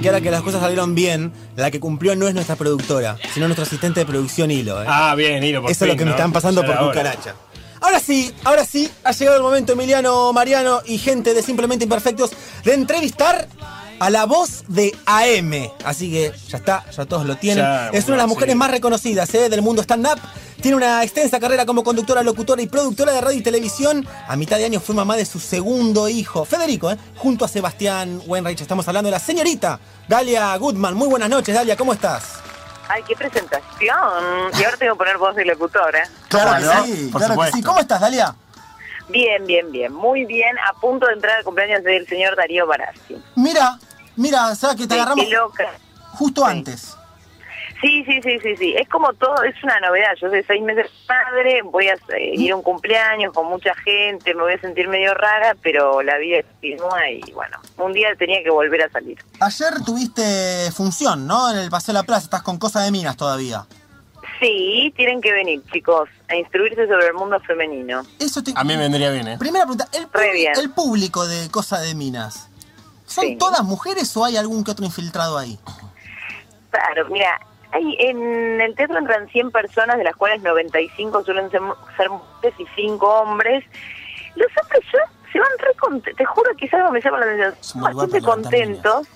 dicen que ahora que las cosas salieron bien, la que cumplió no es nuestra productora, sino nuestro asistente de producción Hilo. ¿eh? Ah, bien, Hilo, por Eso es lo que me están pasando Ya por cucaracha. Ahora sí, ahora sí, ha llegado el momento, Emiliano, Mariano y gente de Simplemente Imperfectos, de entrevistar a la voz de AM. Así que ya está, ya todos lo tienen. Ya, es una de las sí. mujeres más reconocidas ¿eh? del mundo stand-up. Tiene una extensa carrera como conductora, locutora y productora de radio y televisión. A mitad de año fue mamá de su segundo hijo, Federico, ¿eh? junto a Sebastián Wenreich. Estamos hablando de la señorita Dalia Goodman. Muy buenas noches, Dalia, ¿cómo estás? Ay, qué presentación. Y ahora tengo que poner voz de locutora. Claro ¿Cómo que no? sí, Por claro que sí. ¿Cómo estás, Dalia? Bien, bien, bien. Muy bien. A punto de entrar al cumpleaños del señor Darío Barassi. Mira, mira, o sea que te Sí, agarramos qué loca. justo Sí. antes. Sí, sí, sí, sí, sí. Es como todo, es una novedad. Yo soy seis meses padre, voy a eh, ir a un cumpleaños con mucha gente, me voy a sentir medio rara, pero la vida continúa y bueno, un día tenía que volver a salir. Ayer tuviste función, ¿no? En el Paseo de la Plaza, estás con Cosa de Minas todavía. Sí, tienen que venir, chicos, a instruirse sobre el mundo femenino. Eso te... A mí me vendría bien, ¿eh? Primera pregunta, ¿el, bien. público de Cosa de Minas, ¿son Sí. todas mujeres o hay algún que otro infiltrado ahí? Claro, mira, hay, en el teatro entran 100 personas, de las cuales 95 suelen ser, ser mujeres y 5 hombres. Los hombres ya se van re contentos, te juro que es algo que me llama la atención, bastante contentos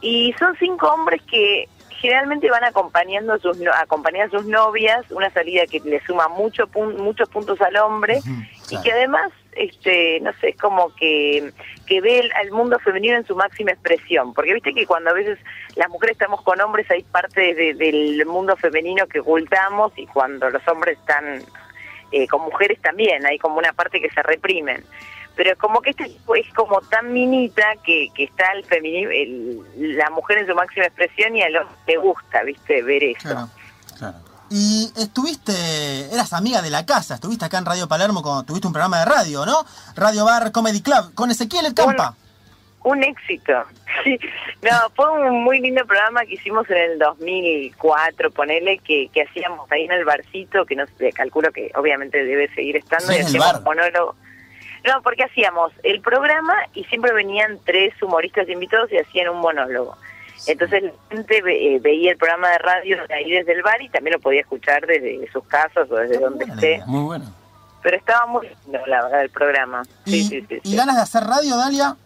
y son cinco hombres que generalmente van acompañando a sus no- acompañan a sus novias, una salida que le suma mucho pun- muchos puntos al hombre y claro. que además este no sé es como que que ve el- al mundo femenino en su máxima expresión porque viste que cuando a veces las mujeres estamos con hombres hay parte de- del mundo femenino que ocultamos y cuando los hombres están eh, con mujeres también hay como una parte que se reprimen pero como que este es como tan minita que, que está el feminismo la mujer en su máxima expresión y a los le gusta viste ver eso Claro. Claro. Y estuviste, eras amiga de la casa, estuviste acá en Radio Palermo, cuando tuviste un programa de radio, ¿no? Radio Bar Comedy Club, con Ezequiel El Campa. Un éxito. Sí. No, fue un muy lindo programa que hicimos en el 2004, ponele, que, que hacíamos ahí en el barcito, que no sé, calculo que obviamente debe seguir estando. Sí, y en el hacíamos bar. monólogo. No, porque hacíamos el programa y siempre venían tres humoristas invitados y hacían un monólogo. Entonces la gente ve- eh, veía el programa de radio de ahí desde el bar y también lo podía escuchar desde sus casas o desde donde buena la esté. Muy bueno. Pero estaba muy lindo, la verdad, el programa. Sí, sí, sí, y ganas de hacer radio, Dalia?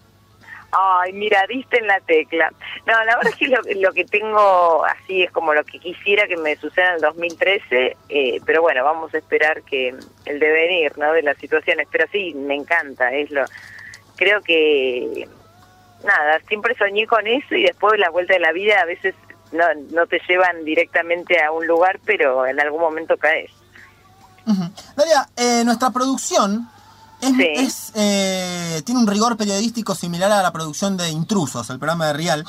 Ay, mira, diste en la tecla. No, la verdad es que lo, lo que tengo así es como lo que quisiera que me suceda en el 2013, eh, pero bueno, vamos a esperar que el devenir, ¿no? De las situaciones, pero sí, me encanta, es lo, creo que, nada, siempre soñé con eso y después la vuelta de la vida a veces no, no te llevan directamente a un lugar, pero en algún momento caes. Ujú. Dalia, eh, nuestra producción es, Sí. es, eh, tiene un rigor periodístico similar a la producción de Intrusos, el programa de Real.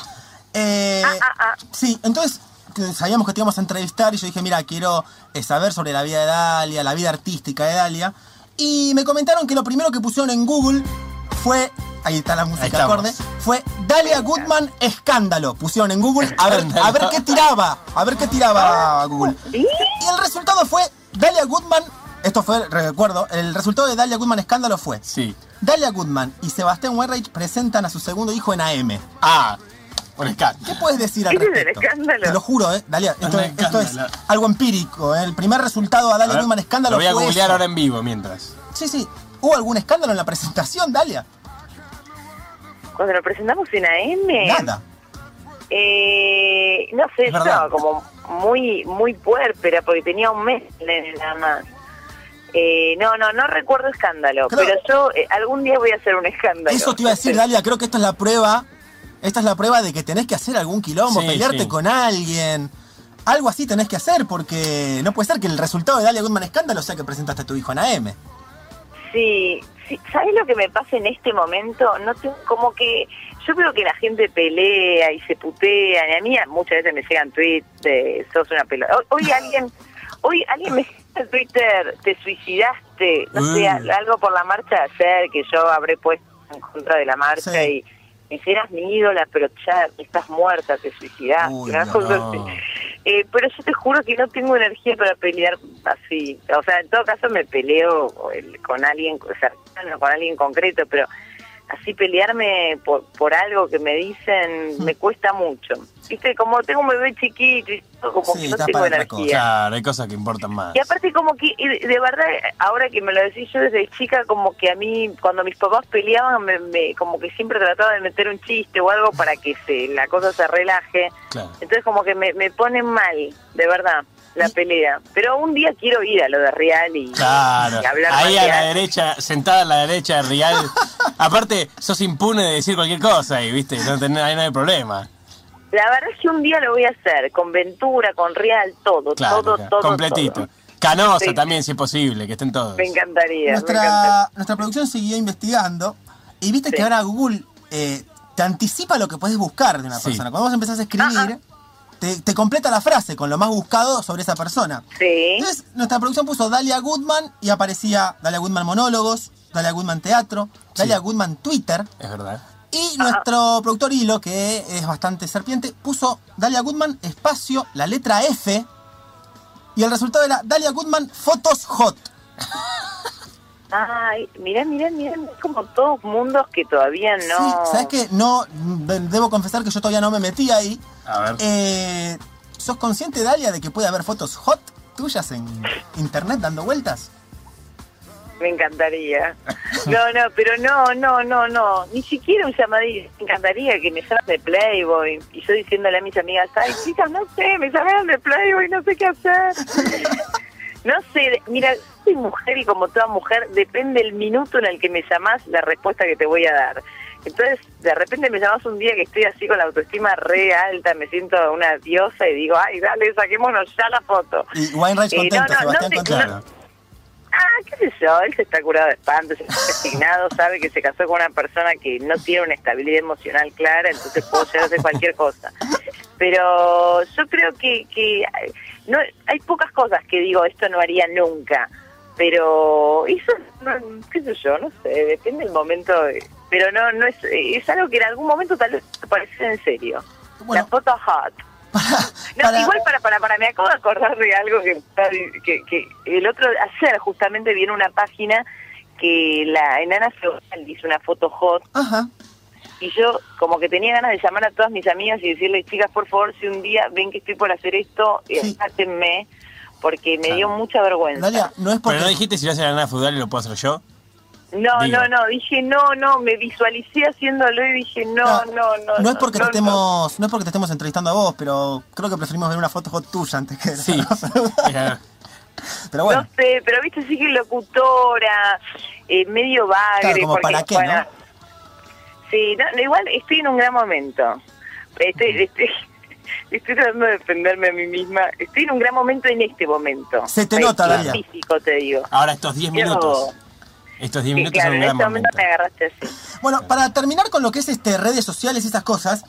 Eh, Ah, ah, ah. Sí, entonces sabíamos que te íbamos a entrevistar y yo dije, mira, quiero eh, saber sobre la vida de Dalia, la vida artística de Dalia. Y me comentaron que lo primero que pusieron en Google fue, ahí está la música acorde, fue Dalia Goodman Escándalo. Pusieron en Google a ver, a ver qué tiraba, a ver qué tiraba Google. ¿Sí? Y el resultado fue Dalia Goodman, esto fue, recuerdo, el resultado de Dalia Goodman Escándalo fue Sí. Dalia Goodman y Sebastián Wenreich presentan a su segundo hijo en AM. Ah, un escándalo. ¿Qué puedes decir al ¿Qué es el respecto? escándalo? Te lo juro, ¿eh? Dalia, esto, es, esto es escándalo. algo empírico. ¿eh? El primer resultado a A Dalia ver, Goodman Escándalo Lo voy a fue googlear eso. ahora en vivo mientras. Sí, sí. ¿Hubo algún escándalo en la presentación, Dalia? Cuando lo presentamos en AM... Nada. Eh, no sé, Es yo estaba como muy muy puérpera porque tenía un mes nada más. Eh, no, no, no recuerdo escándalo, Creo- pero yo eh, algún día voy a hacer un escándalo. Eso te iba a decir, Dalia. Creo que esta es la prueba. Esta es la prueba de que tenés que hacer algún quilombo, Sí, pelearte sí. con alguien. Algo así tenés que hacer porque no puede ser que el resultado de Dalia Goodman Escándalo sea que presentaste a tu hijo en AM. Sí, sí, ¿sabes lo que me pasa en este momento? No tengo, como que yo veo que la gente pelea y se putea, y a mí muchas veces me llegan tweets de sos una pelota. Hoy, hoy alguien, hoy alguien me escribió en Twitter, te suicidaste, no sé, Mm. algo por la marcha de ayer que yo habré puesto en contra de la marcha Sí. y me eras mi ídola, pero ya estás muerta, te suicidaste, Uy, no. Eh, pero yo te juro que no tengo energía para pelear así. O sea, en todo caso me peleo el- con alguien cercano, con alguien concreto, pero así pelearme por, por algo que me dicen me cuesta mucho. Viste, como tengo un bebé chiquito y todo, como Sí, que no tengo energía. Claro, hay cosas que importan más. Y aparte como que, de de verdad, ahora que me lo decís yo desde chica, como que a mí, cuando mis papás peleaban, me, me- como que siempre trataba de meter un chiste o algo para que se la cosa se relaje. Claro. Entonces como que me, me ponen mal, de verdad, la pelea. Pero un día quiero ir a lo de Real y, Claro, y hablar ahí a la derecha, sentada a la derecha de Real. Aparte, sos impune de decir cualquier cosa y, viste, no tenés, ahí no hay problema. La verdad es que un día lo voy a hacer, con Ventura, con Real, todo, Claro, todo, claro, todo. completito. todo. Canosa Sí. también, si es posible, que estén todos. Me encantaría, me encantaría. Nuestra, nuestra producción siguió investigando y viste Sí. que ahora Google eh, te anticipa lo que puedes buscar de una Sí. persona. Cuando vos empezás a escribir, te, te completa la frase con lo más buscado sobre esa persona. Sí. Entonces, nuestra producción puso Dalia Goodman y aparecía Dalia Goodman Monólogos, Dalia Goodman Teatro, Dalia Sí. Goodman Twitter. Es verdad. Y nuestro productor Hilo, que es bastante serpiente, puso Dalia Goodman espacio, la letra F. Y el resultado era Dalia Goodman Fotos Hot. Ay, mirá, mirá, mirá, es como todos mundos que todavía no... Sí, ¿sabes qué? No, de- debo confesar que yo todavía no me metí ahí. A ver. Eh, ¿Sos consciente, Dalia, de que puede haber fotos hot tuyas en internet dando vueltas? Me encantaría. No, no, pero no, no, no, no. Ni siquiera un llamadito. Me encantaría que me llamen de Playboy. Y yo diciéndole a mis amigas, ay, chicas, no sé, me llamaron de Playboy, no sé qué hacer. No sé, mira, soy mujer y como toda mujer, depende el minuto en el que me llamás la respuesta que te voy a dar. Entonces, de repente me llamás un día que estoy así con la autoestima re alta, me siento una diosa y digo, ay, dale, saquémonos ya la foto. Y Weinreich Eh, contento, no, no, Sebastián no. Ah, qué sé yo, él se está curado de espanto, se está resignado, sabe que se casó con una persona que no tiene una estabilidad emocional clara, entonces puedo llegar a hacer cualquier cosa. Pero yo creo que, que no, hay pocas cosas que digo, esto no haría nunca, pero eso, no, qué sé yo, no sé, depende del momento, pero no, no es, es algo que en algún momento tal vez te parece en serio. Bueno. La foto hot. Para, No, para- igual para, para, para, me acabo de acordar de algo que, que, que el otro, ayer justamente viene una página que la enana feudal hizo una foto hot Ajá. y yo como que tenía ganas de llamar a todas mis amigas y decirles, chicas, por favor, si un día ven que estoy por hacer esto, Sí. Porque me Claro. dio mucha vergüenza. Dalia, no es porque... Pero no dijiste si lo hace la nana fútbol y lo puedo hacer yo. No, Digo. no, no, dije no, no, me visualicé haciéndolo y dije no, no, no. No es porque no, te no. estemos, no es porque te estemos entrevistando a vos, pero creo que preferimos ver una foto hot tuya antes que Sí. Pero bueno, No sé, pero viste, sí que locutora, eh, medio bagre. Claro, como porque, para qué, bueno, ¿no? Sí, no, no, igual estoy en un gran momento. Estoy, estoy, estoy tratando de defenderme a mí misma. Estoy en un gran momento en este momento. Se te nota, Dalia. físico, te digo. Ahora estos 10 Yo- minutos. Estos 10 Sí, minutos claro, son un en gran este momento momento. me agarraste así. bueno, para terminar con lo que es este redes sociales y esas cosas,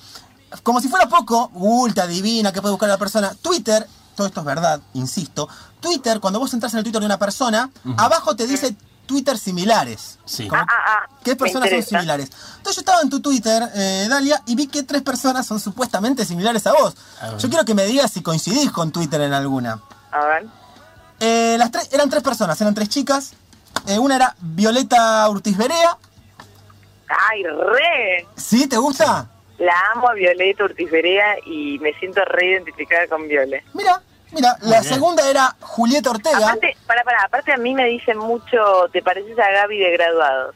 como si fuera poco, Google te adivina qué puede buscar la persona. Twitter, todo esto es verdad, insisto. Twitter, cuando vos entras en el Twitter de una persona, abajo te dice Twitter similares. Sí. Como- Ah, ah, ah. ¿Qué personas son similares? Entonces yo estaba en tu Twitter, eh, Dalia, y vi que tres personas son supuestamente similares a vos. A. Yo quiero que me digas si coincidís con Twitter en alguna. A ver. Eh, las tres, eran tres personas, eran tres chicas. Eh, una era Violeta Urtiz Berea. Ay, re. ¿Sí? ¿Te gusta? La amo a Violeta Urtiferea y me siento re identificada con Viole. Mira, mira. La bien. segunda era Julieta Ortega. Aparte, para, para, aparte a mí me dicen mucho, te pareces a Gaby de graduados.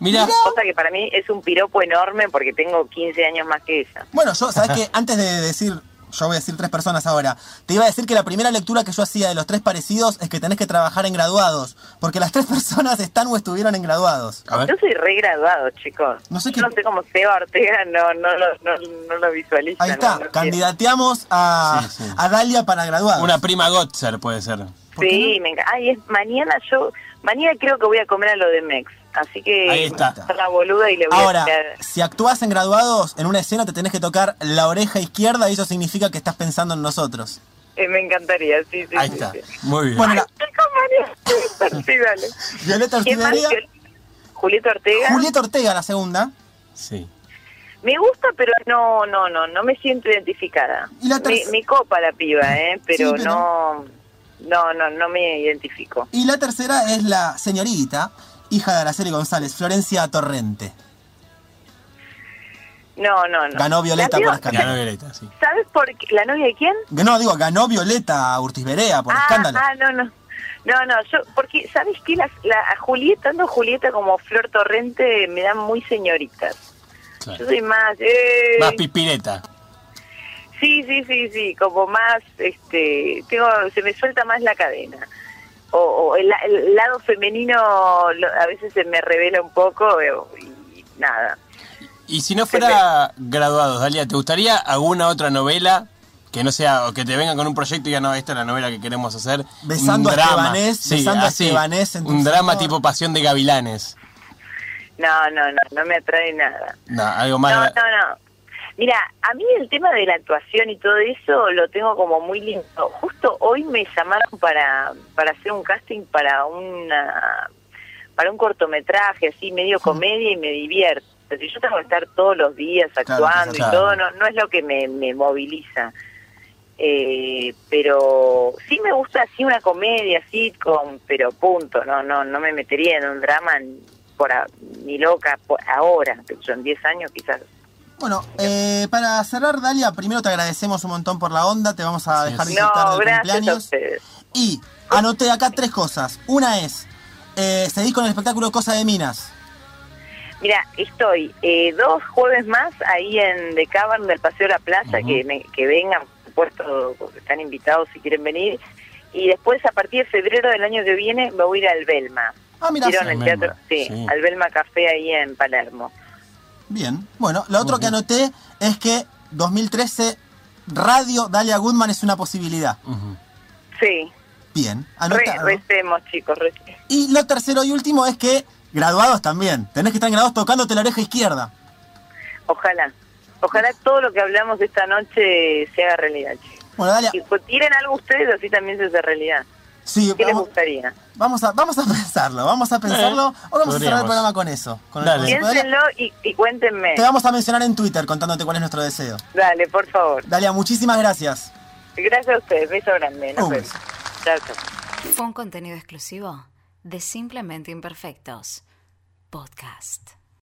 Mira, Cosa que para mí es un piropo enorme porque tengo 15 años más que ella. Bueno, yo, ¿sabes qué? Antes de decir, yo voy a decir tres personas ahora, te iba a decir que la primera lectura que yo hacía de los tres parecidos es que tenés que trabajar en graduados, porque las tres personas están o estuvieron en graduados. a ver. Yo soy re graduado, chicos. No sé Yo qué- no sé cómo Seba Ortega no, no, lo, no, no lo visualiza. Ahí está, no, no candidateamos a, Sí, sí. a Dalia para graduados. Una prima Gotzer puede ser. ¿Por qué Sí, me encanta. Ay, es mañana yo, mañana creo que voy a comer a lo de Mex. Así que Ahí está. voy a hacer la boluda y le voy Ahora, a tirar. si actúas en graduados, en una escena te tenés que tocar la oreja izquierda y eso significa que estás pensando en nosotros. Eh, me encantaría, sí, sí. Ahí sí, está. sí. Muy bien. Bueno, la-. Sí, dale. Violeta ¿Quién más? Ortiz Julieta Ortega. Julieta Ortega, la segunda. Sí. Me gusta, pero no, no, no, no me siento identificada. Y la me copa la piba, ¿eh? Pero, Sí, pero- no, no, no, no me identifico. Y la tercera es la señorita, hija de Araceli González, Florencia Torrente. No, no, no. Ganó Violeta La por escándalo. Ganó Violeta, sí. ¿Sabes por qué? ¿La novia de quién? No, digo, ganó Violeta Urtiz Berea por ah, escándalo. ah, no, no. No, no, yo, porque, ¿sabes qué? Las, la, a Julieta, tanto Julieta como Flor Torrente me dan muy señoritas. Yo soy más... eh, Más pipireta. Sí, sí, sí, sí, como más, este, tengo, se me suelta más la cadena. O, o el, el lado femenino lo- a veces se me revela un poco eh, y nada. Y si no fuera graduados, Dalia, ¿te gustaría alguna otra novela que no sea, o que te vengan con un proyecto y digan, no, esta es la novela que queremos hacer? Besando un a drama. Estebanés, Sí, besando a Estebanés en tu Un drama tipo Pasión de Gavilanes. No, no, no, no me atrae nada. No, algo más. No, no, no. Mira, a mí el tema de la actuación y todo eso lo tengo como muy lindo. Justo hoy me llamaron para, para hacer un casting para una para un cortometraje así medio comedia y me divierto. Si yo tengo que estar todos los días actuando claro. y todo, no, no es lo que me, me moviliza. Eh, pero sí me gusta así una comedia, sitcom, pero punto, no no no me metería en un drama ni, por a- ni loca por ahora, yo en 10 años quizás. Bueno, eh, para cerrar, Dalia, primero te agradecemos un montón por la onda, te vamos a dejar sí. disfrutar No, del gracias a cumpleaños. ustedes. Y anoté acá tres cosas. Una es, eh, seguís con el espectáculo Cosa de Minas. Mira, estoy eh, dos jueves más ahí en The Cavern del Paseo de la Plaza, que, me- que vengan, por supuesto, están invitados si quieren venir. Y después, a partir de febrero del año que viene, me voy a ir al Belma. Ah, mira, ¿Vieron sí. el Belma, teatro? Sí, sí. al Belma Café ahí en Palermo. Bien. Bueno, lo otro que anoté es que 2013 Radio Dalia Goodman es una posibilidad. Sí, Bien, re, anotado. recemos, chicos, recemos. Y lo tercero y último es que graduados también. Tenés que estar graduados tocándote la oreja izquierda. Ojalá. Ojalá todo lo que hablamos esta noche se haga realidad, chicos. Bueno, Dalia, Y pues, tiren algo ustedes, así también se hace realidad. Sí, ¿Qué les gustaría? vamos a, vamos a pensarlo, vamos a pensarlo. Hoy vamos a cerrar el programa con eso. Con Dale. Piénsenlo y, y cuéntenme. Te vamos a mencionar en Twitter contándote cuál es nuestro deseo. Dale, por favor. Dalia, muchísimas gracias. Gracias a ustedes. Beso grande. Nos Un vemos. Fue un contenido exclusivo de Simplemente Imperfectos. Podcast.